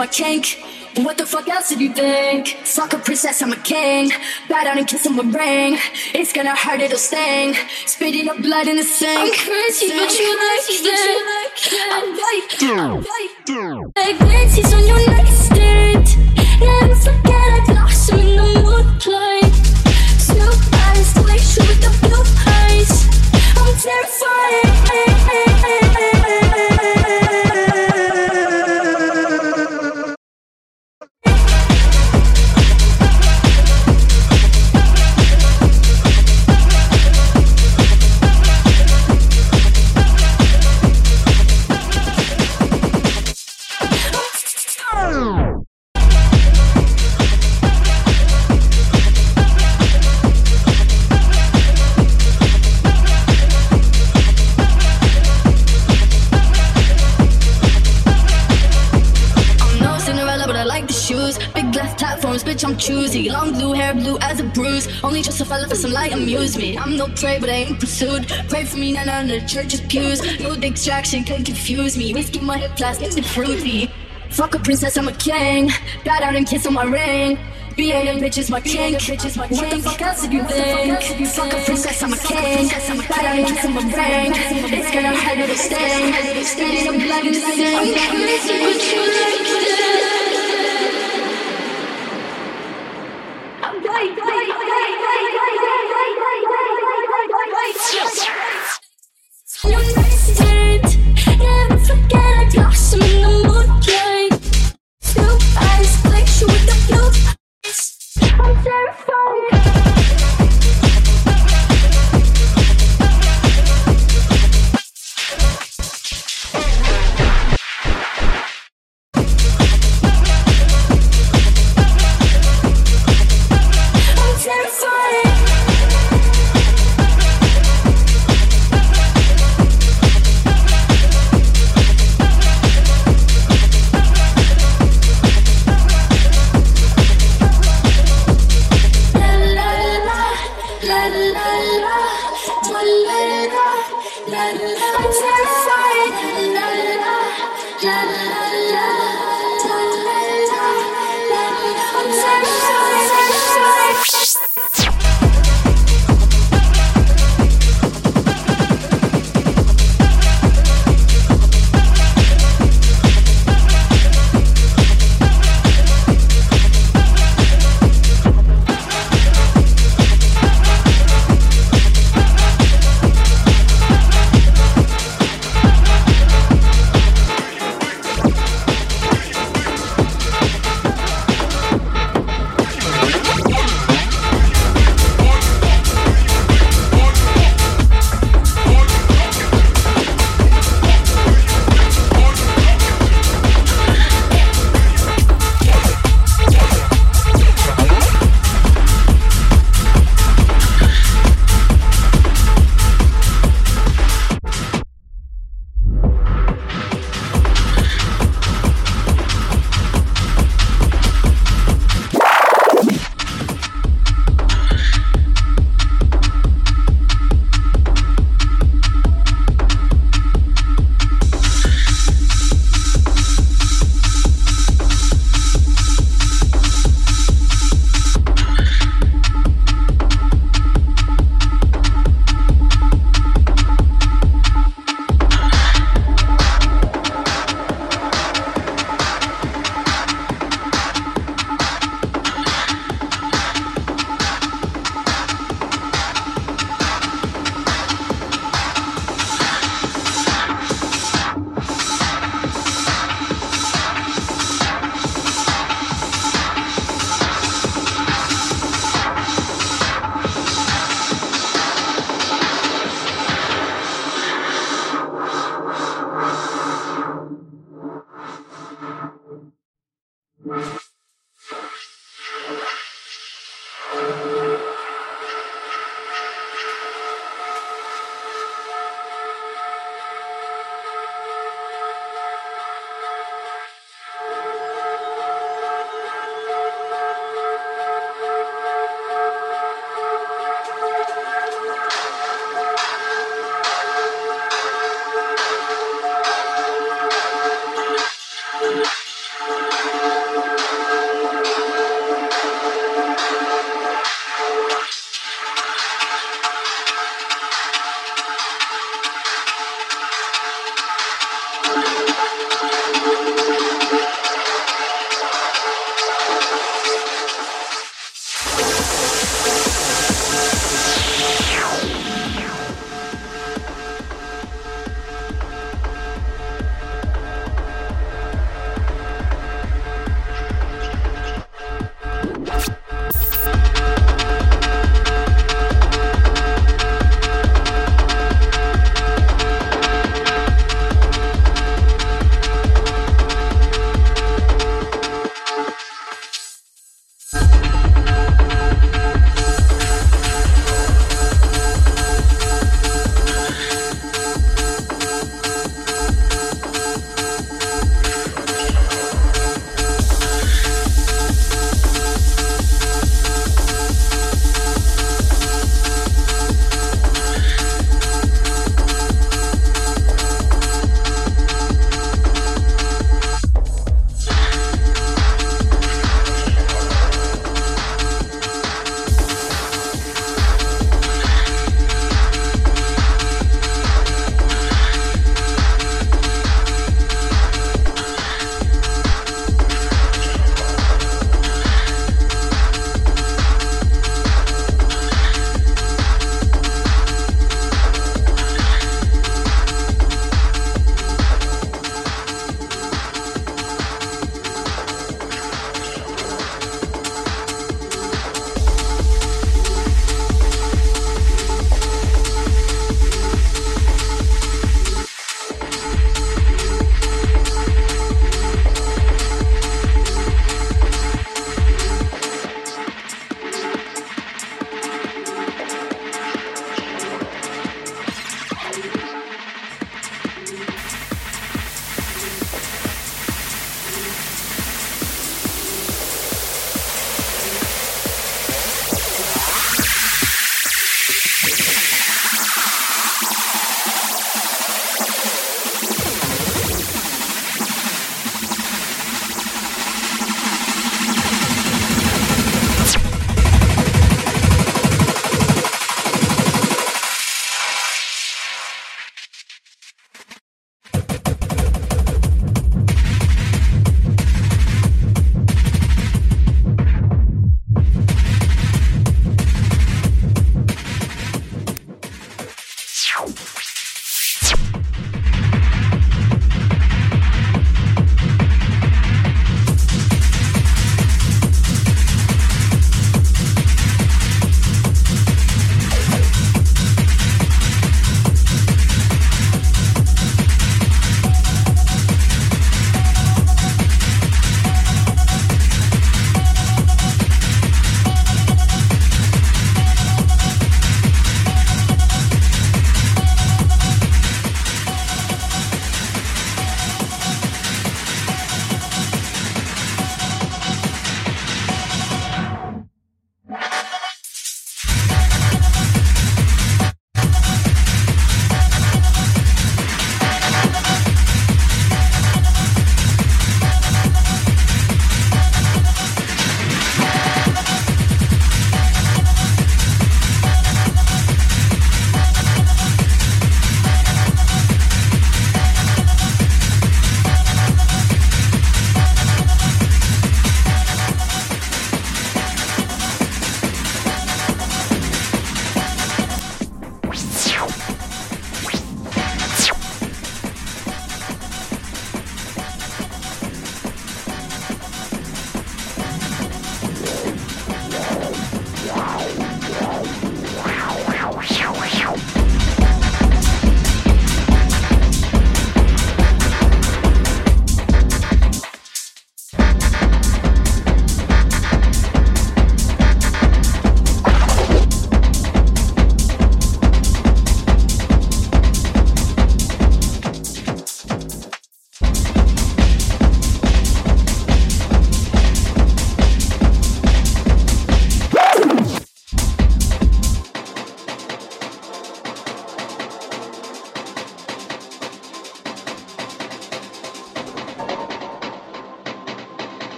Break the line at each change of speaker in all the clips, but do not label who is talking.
my kink. What the fuck else did you think? Fuck a princess, I'm a king. Bow down and kiss on a ring. It's gonna hurt, it'll sting. Spitting up blood in the sink. I'm crazy, sink. but you like that. I'm like, like
glances
on your
nightstand.
Amusement. I'm no prey, but I ain't pursued. Pray for me, not under the church's pews. No distraction can confuse me. Whiskey my hip plastic and fruity. Fuck a princess, I'm a king. Got out and kiss on my ring. Being a bitch is my king. Bitch my what the fuck else did you think? Fuck a princess, I'm a king. Got out and kiss on my ring. It's gonna hurt to stay. Standing up blood in the sink. I'm crazy, but you like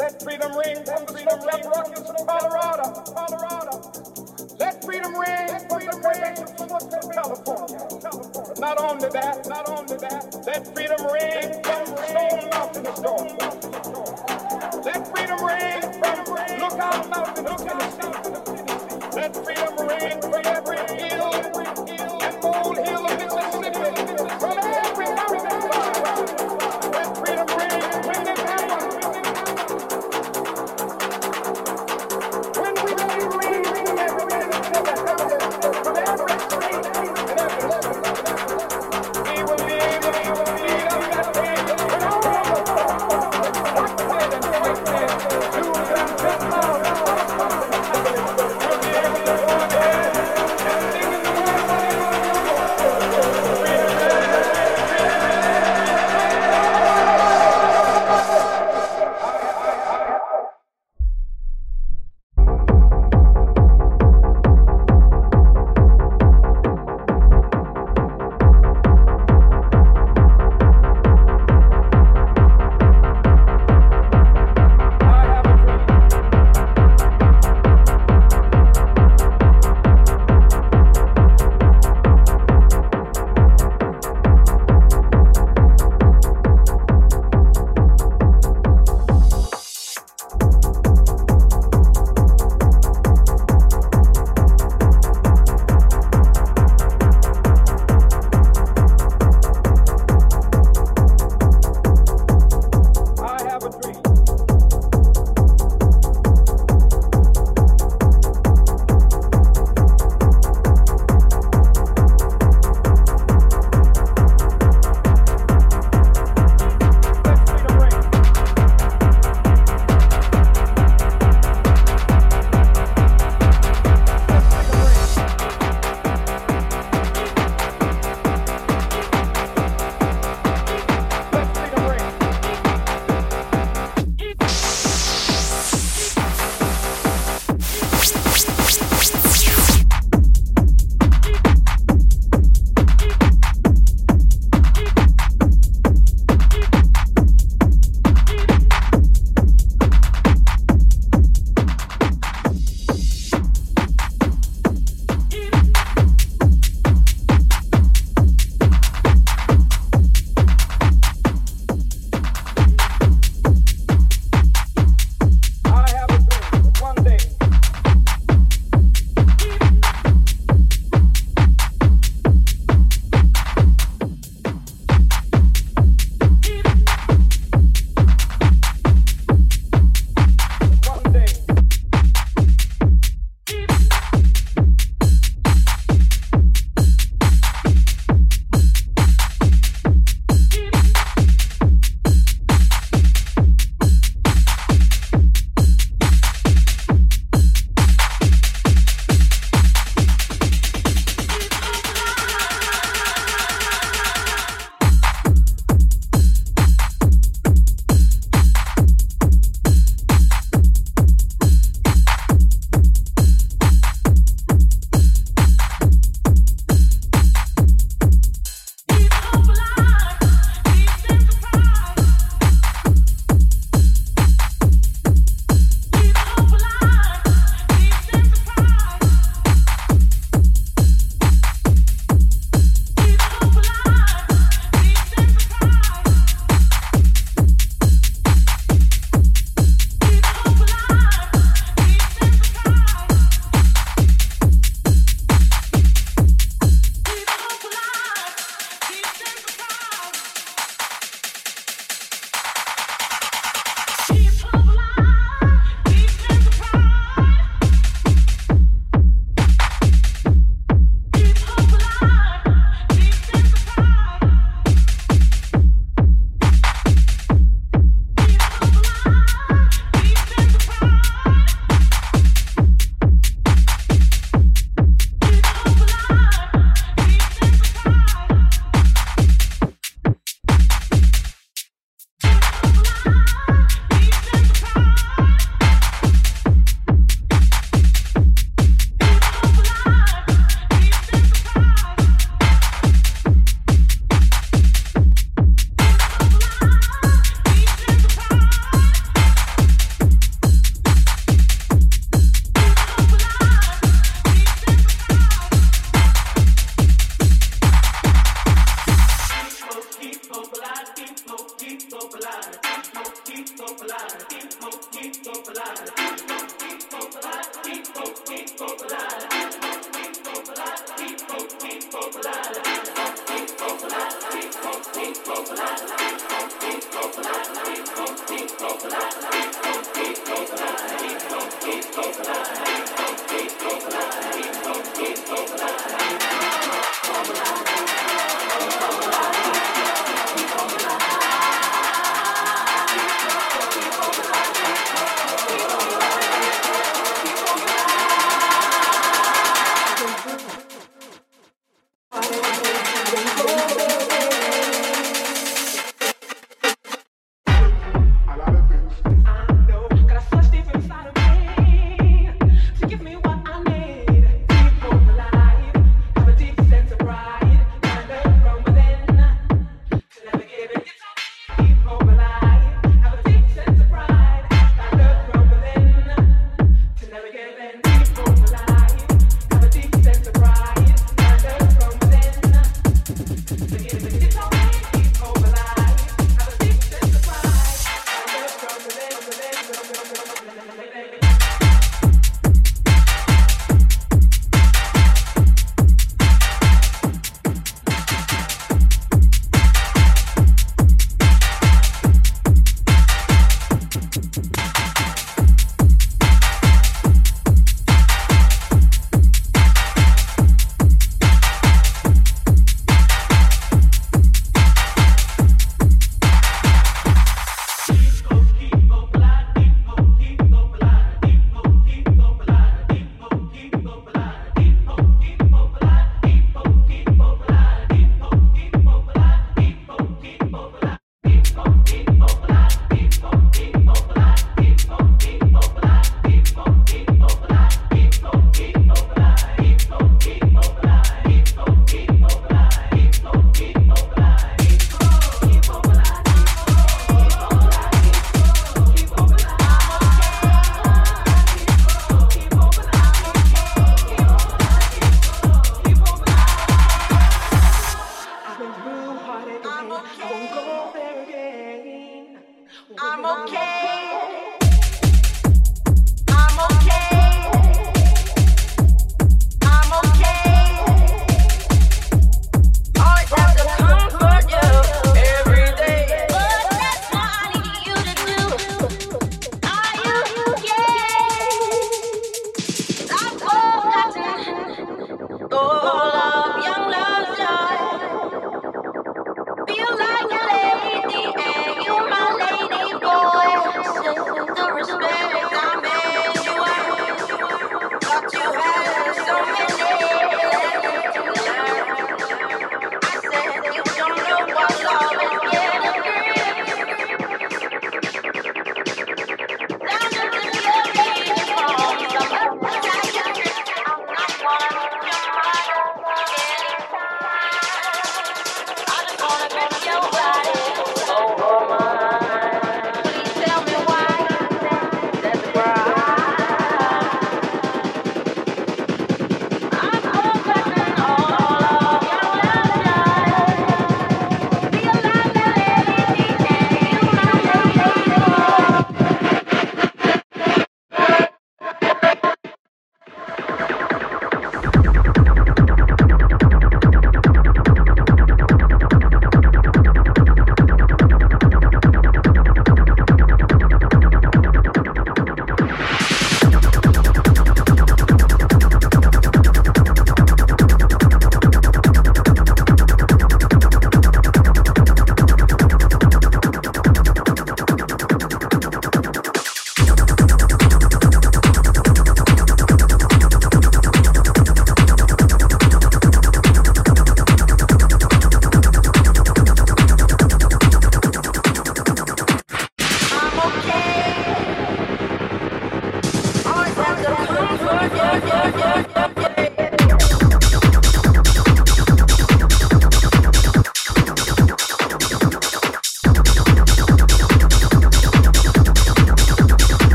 Let freedom ring from the Left Rockies from Colorado, Colorado. Let freedom ring from the ring. from California. California. Not only that, not only that. Let freedom ring from Stone Mountain to Georgia. Let freedom ring from Lookout Mountain to Tennessee. Let freedom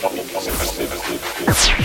that.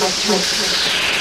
Let's go.